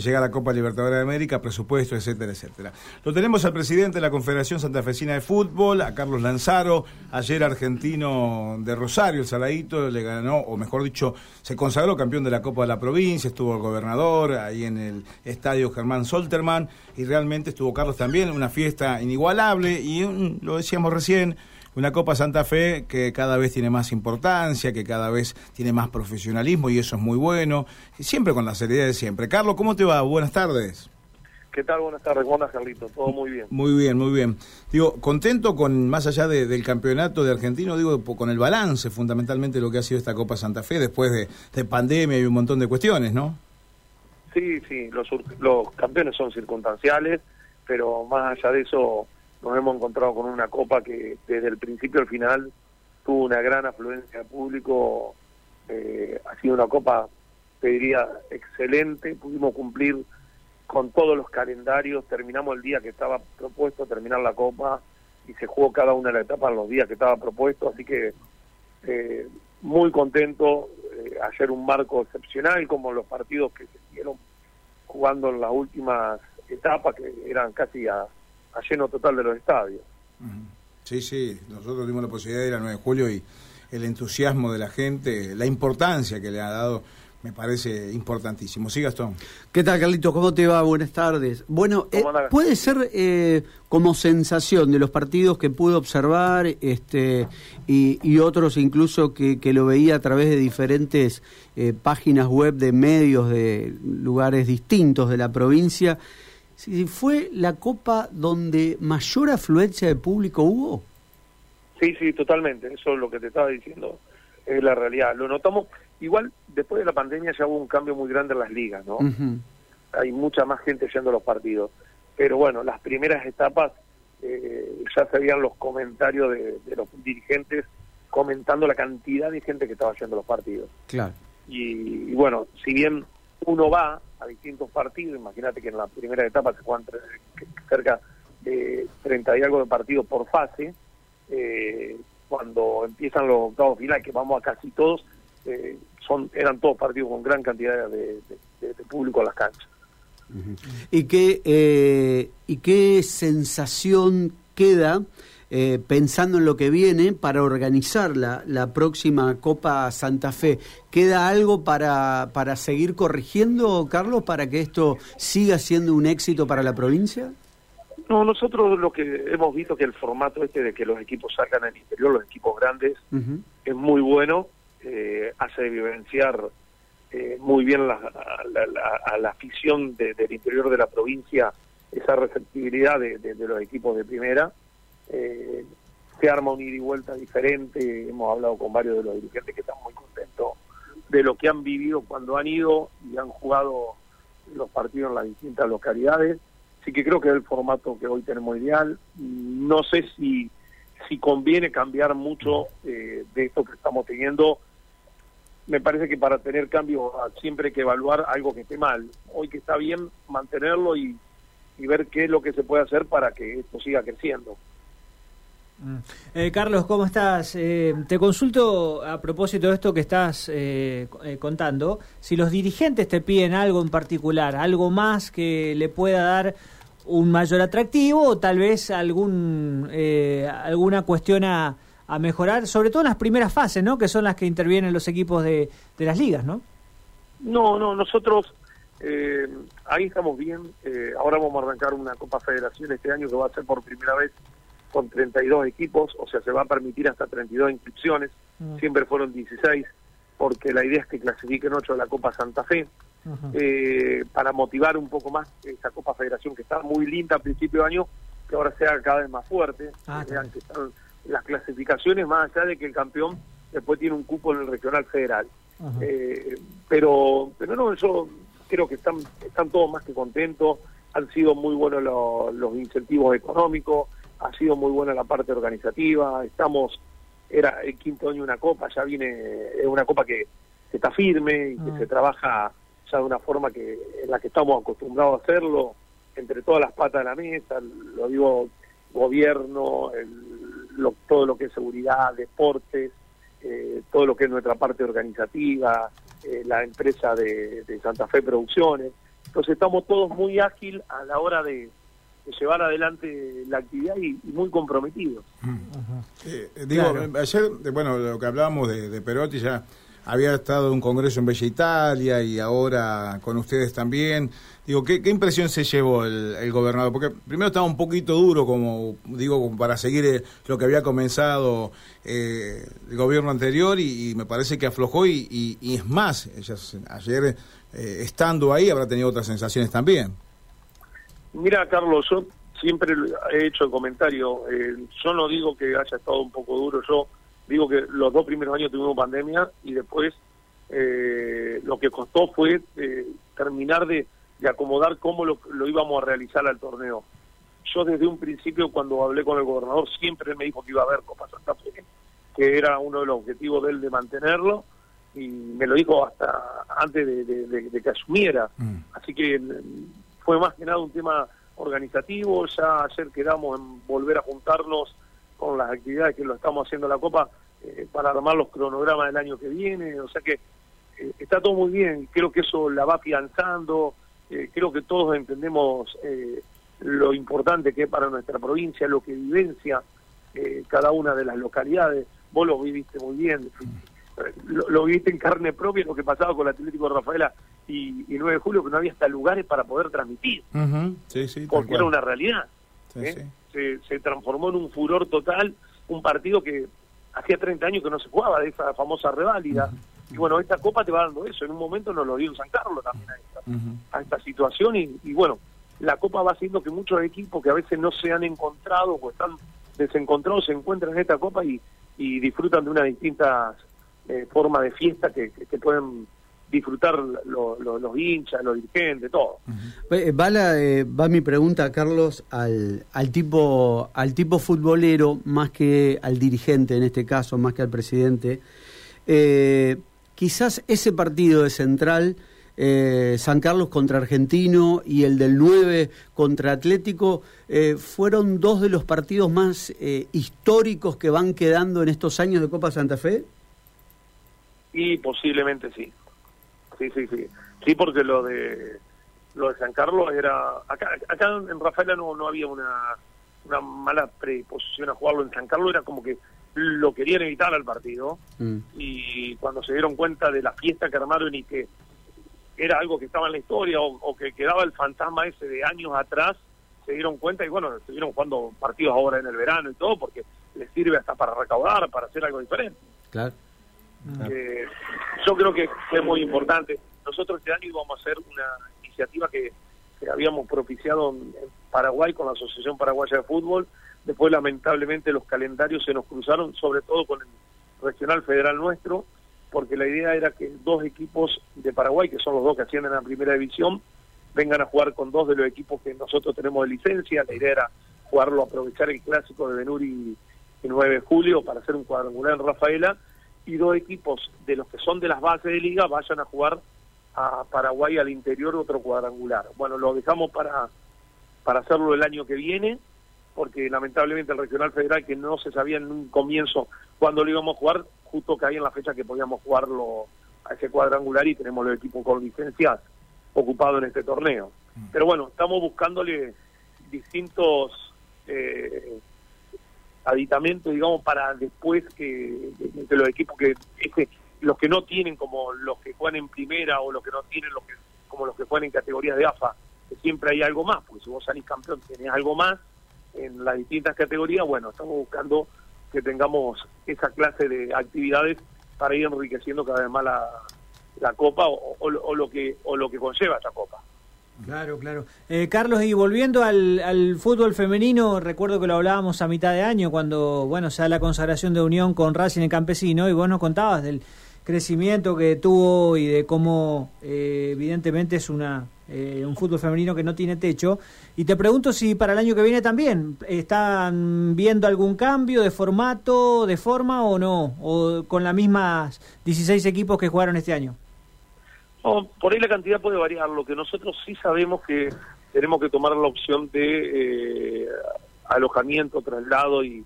Llega la Copa Libertadores de América, presupuesto, etcétera, etcétera. Lo tenemos al presidente de la Confederación Santafesina de Fútbol, a Carlos Lanzaro, ayer argentino de Rosario, el Saladito, le ganó, o mejor dicho, se consagró campeón de la Copa de la provincia, estuvo el gobernador ahí en el estadio Germán Solterman, y realmente estuvo Carlos también, una fiesta inigualable, y lo decíamos recién, una Copa Santa Fe que cada vez tiene más importancia, que cada vez tiene más profesionalismo y eso es muy bueno, siempre con la seriedad de siempre. Carlos, ¿cómo te va? Buenas tardes. ¿Qué tal? Buenas tardes, ¿cómo andas, Carlito? Todo muy bien. Muy bien, muy bien. Digo, contento con, más allá del campeonato de argentino, digo, con el balance fundamentalmente de lo que ha sido esta Copa Santa Fe después de, pandemia y un montón de cuestiones, ¿no? Sí, sí, los, los campeones son circunstanciales, pero más allá de eso nos hemos encontrado con una copa que desde el principio al final tuvo una gran afluencia de público, eh, ha sido una copa, te diría, excelente, pudimos cumplir con todos los calendarios, terminamos el día que estaba propuesto terminar la copa y se jugó cada una de las etapas en los días que estaba propuesto, así que eh, muy contento, eh, ayer un marco excepcional como los partidos que se siguieron jugando en las últimas etapas, que eran casi a a lleno total de los estadios. Sí, sí, nosotros tuvimos la posibilidad de ir al 9 de julio y el entusiasmo de la gente, la importancia que le ha dado, me parece importantísimo. Sí, Gastón. ¿Qué tal, Carlito? ¿Cómo te va? Buenas tardes. Bueno, eh, puede ser eh, como sensación de los partidos que pude observar este, y, otros incluso que, lo veía a través de diferentes eh, páginas web de medios de lugares distintos de la provincia si fue la copa donde mayor afluencia de público hubo. Sí, sí, totalmente. Eso es lo que te estaba diciendo, es la realidad. Lo notamos, igual después de la pandemia ya hubo un cambio muy grande en las ligas, ¿no? Hay mucha más gente yendo a los partidos. Pero bueno, las primeras etapas eh, ya se veían los comentarios de, los dirigentes comentando la cantidad de gente que estaba yendo a los partidos. Claro. y bueno, si bien uno va a distintos partidos, imagínate que en la primera etapa se juegan cerca de 30 y algo de partidos por fase, eh, cuando empiezan los octavos finales, que vamos a casi todos, eh, son eran todos partidos con gran cantidad de, público a las canchas. ¿Y qué, eh, ¿Y qué sensación queda eh, pensando en lo que viene para organizar la, la, próxima Copa Santa Fe. ¿Queda algo para, para seguir corrigiendo, Carlos, para que esto siga siendo un éxito para la provincia? No, nosotros lo que hemos visto que el formato este de que los equipos salgan al interior, los equipos grandes, es muy bueno, eh, hace vivenciar eh, muy bien la, a la afición del interior de la provincia esa receptibilidad de, de los equipos de primera eh, se arma un ida y vuelta diferente, hemos hablado con varios de los dirigentes que están muy contentos de lo que han vivido cuando han ido y han jugado los partidos en las distintas localidades, así que creo que es el formato que hoy tenemos ideal, no sé si, si conviene cambiar mucho eh, de esto que estamos teniendo, me parece que para tener cambio siempre hay que evaluar algo que esté mal, hoy que está bien mantenerlo y, y ver qué es lo que se puede hacer para que esto siga creciendo. Mm. Eh, Carlos, ¿cómo estás? Eh, te consulto a propósito de esto que estás eh, contando, si los dirigentes te piden algo en particular, algo más que le pueda dar un mayor atractivo o tal vez algún alguna cuestión a, mejorar, sobre todo en las primeras fases, ¿no? Que son las que intervienen los equipos de, de las ligas, ¿no? No, no, nosotros ahí estamos bien. ahora vamos a arrancar una Copa Federación este año que va a ser por primera vez con 32 equipos, o sea, se va a permitir hasta 32 inscripciones, mm. siempre fueron 16, porque la idea es que clasifiquen 8 de la Copa Santa Fe, eh, para motivar un poco más esta Copa Federación que está muy linda a principio de año, que ahora sea cada vez más fuerte, ah, que vean que están las clasificaciones, más allá de que el campeón después tiene un cupo en el regional federal. Eh, pero, pero no, yo creo que están, están todos más que contentos, han sido muy buenos los incentivos económicos, ha sido muy buena la parte organizativa, estamos, era el quinto año una copa, ya viene, es una copa que, está firme y que ah. se trabaja ya de una forma que en la que estamos acostumbrados a hacerlo, entre todas las patas de la mesa, lo digo gobierno, todo lo que es seguridad, deportes, eh, todo lo que es nuestra parte organizativa, eh, la empresa de, de Santa Fe Producciones, entonces estamos todos muy ágil a la hora de, llevar adelante la actividad y, muy comprometidos. Eh, digo, ayer, bueno, lo que hablábamos de, de Perotti ya había estado en un congreso en Bella Italia y ahora con ustedes también. Digo, ¿qué, impresión se llevó el, gobernador? Porque primero estaba un poquito duro, como digo, para seguir eh, lo que había comenzado eh, el gobierno anterior y, me parece que aflojó y, es más, ayer eh, estando ahí habrá tenido otras sensaciones también. Mira, Carlos, yo siempre he hecho el comentario, yo no digo que haya estado un poco duro, yo digo que los dos primeros años tuvimos pandemia y después eh, lo que costó fue eh, terminar de, acomodar cómo lo, íbamos a realizar al torneo. Yo desde un principio cuando hablé con el gobernador siempre me dijo que iba a haber Copa Santa Fe, que era uno de los objetivos de él de mantenerlo y me lo dijo hasta antes de, que asumiera. Mm. Así que mm, fue más que nada un tema organizativo, ya ayer quedamos en volver a juntarnos con las actividades que lo estamos haciendo en la Copa eh, para armar los cronogramas del año que viene, o sea que eh, está todo muy bien, creo que eso la va afianzando, eh, creo que todos entendemos lo importante que es para nuestra provincia, lo que vivencia cada una de las localidades, vos lo viviste muy bien, lo, viviste en carne propia lo que pasaba con el Atlético de Rafaela y, 9 de julio, que no había hasta lugares para poder transmitir, porque era una realidad. Se, se transformó en un furor total, un partido que hacía 30 años que no se jugaba de esa famosa reválida. Y bueno, esta copa te va dando eso. En un momento nos lo dio San Carlos también a esta, situación. Y, bueno, la copa va haciendo que muchos equipos que a veces no se han encontrado o están desencontrados se encuentran en esta copa y, disfrutan de una distinta eh, forma de fiesta que, que pueden disfrutar los hinchas, los dirigentes, todo. Eh, va, eh, va mi pregunta, Carlos, al, al, tipo, al tipo futbolero más que al dirigente, en este caso, más que al presidente. Eh, quizás ese partido de Central, San Carlos contra Argentino y el del 9 contra Atlético, fueron dos de los partidos más históricos que van quedando en estos años de Copa Santa Fe. Y posiblemente sí sí, sí, sí. Sí, porque lo de lo de San Carlos era... Acá, acá en Rafaela no, no había una, una mala predisposición a jugarlo. En San Carlos era como que lo querían evitar al partido mm. y cuando se dieron cuenta de la fiesta que armaron y que era algo que estaba en la historia o, que quedaba el fantasma ese de años atrás, se dieron cuenta y bueno, estuvieron jugando partidos ahora en el verano y todo porque les sirve hasta para recaudar, para hacer algo diferente. Claro. Eh, yo creo que es muy importante. Nosotros este año íbamos a hacer una iniciativa que, habíamos propiciado en Paraguay con la Asociación Paraguaya de Fútbol. Después, lamentablemente, los calendarios se nos cruzaron, sobre todo con el regional federal nuestro, porque la idea era que dos equipos de Paraguay, que son los dos que ascienden a la primera división, vengan a jugar con dos de los equipos que nosotros tenemos de licencia. La idea era jugarlo, aprovechar el clásico de Benuri el 9 de julio para hacer un cuadrangular en Rafaela y dos equipos de los que son de las bases de liga vayan a jugar a Paraguay al interior otro cuadrangular. Bueno, lo dejamos para, para hacerlo el año que viene, porque lamentablemente el regional federal, que no se sabía en un comienzo cuándo lo íbamos a jugar, justo caía en la fecha que podíamos jugarlo a ese cuadrangular y tenemos los equipos con licencias ocupados en este torneo. Mm. Pero bueno, estamos buscándole distintos eh, aditamentos, digamos, para después que, los equipos que los que no tienen como los que juegan en primera o los que no tienen los que como los que juegan en categorías de AFA, que siempre hay algo más, porque si vos salís campeón tenés algo más en las distintas categorías, bueno, estamos buscando que tengamos esa clase de actividades para ir enriqueciendo cada vez más la, la copa o, lo que o lo que conlleva esta copa. Claro, claro. Eh, Carlos, y volviendo al, fútbol femenino, recuerdo que lo hablábamos a mitad de año cuando, bueno, se da la consagración de unión con Racing en Campesino y vos nos contabas del crecimiento que tuvo y de cómo eh, evidentemente es una eh, un fútbol femenino que no tiene techo. Y te pregunto si para el año que viene también están viendo algún cambio de formato, de forma o no, o con las mismas 16 equipos que jugaron este año por ahí la cantidad puede variar. Lo que nosotros sí sabemos que tenemos que tomar la opción de eh, alojamiento, traslado y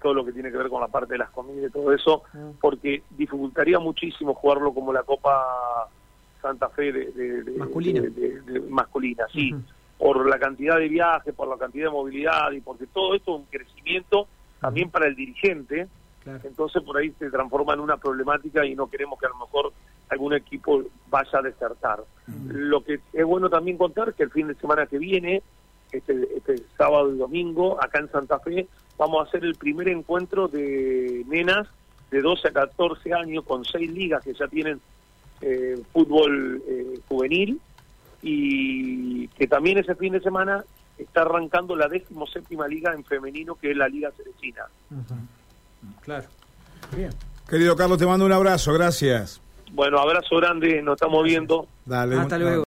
todo lo que tiene que ver con la parte de las comidas y todo eso, mm. porque dificultaría muchísimo jugarlo como la Copa Santa Fe de, masculina. masculina, sí. Por la cantidad de viajes, por la cantidad de movilidad y porque todo esto es un crecimiento también para el dirigente. Entonces por ahí se transforma en una problemática y no queremos que a lo mejor algún equipo vaya a desertar. Lo que es bueno también contar que el fin de semana que viene, este, este sábado y domingo, acá en Santa Fe, vamos a hacer el primer encuentro de nenas de 12 a 14 años con seis ligas que ya tienen eh, fútbol eh, juvenil y que también ese fin de semana está arrancando la décimo séptima liga en femenino que es la Liga Cerecina. Claro. Bien. Querido Carlos, te mando un abrazo, gracias. Bueno, abrazo grande, nos estamos viendo. Dale. Hasta luego.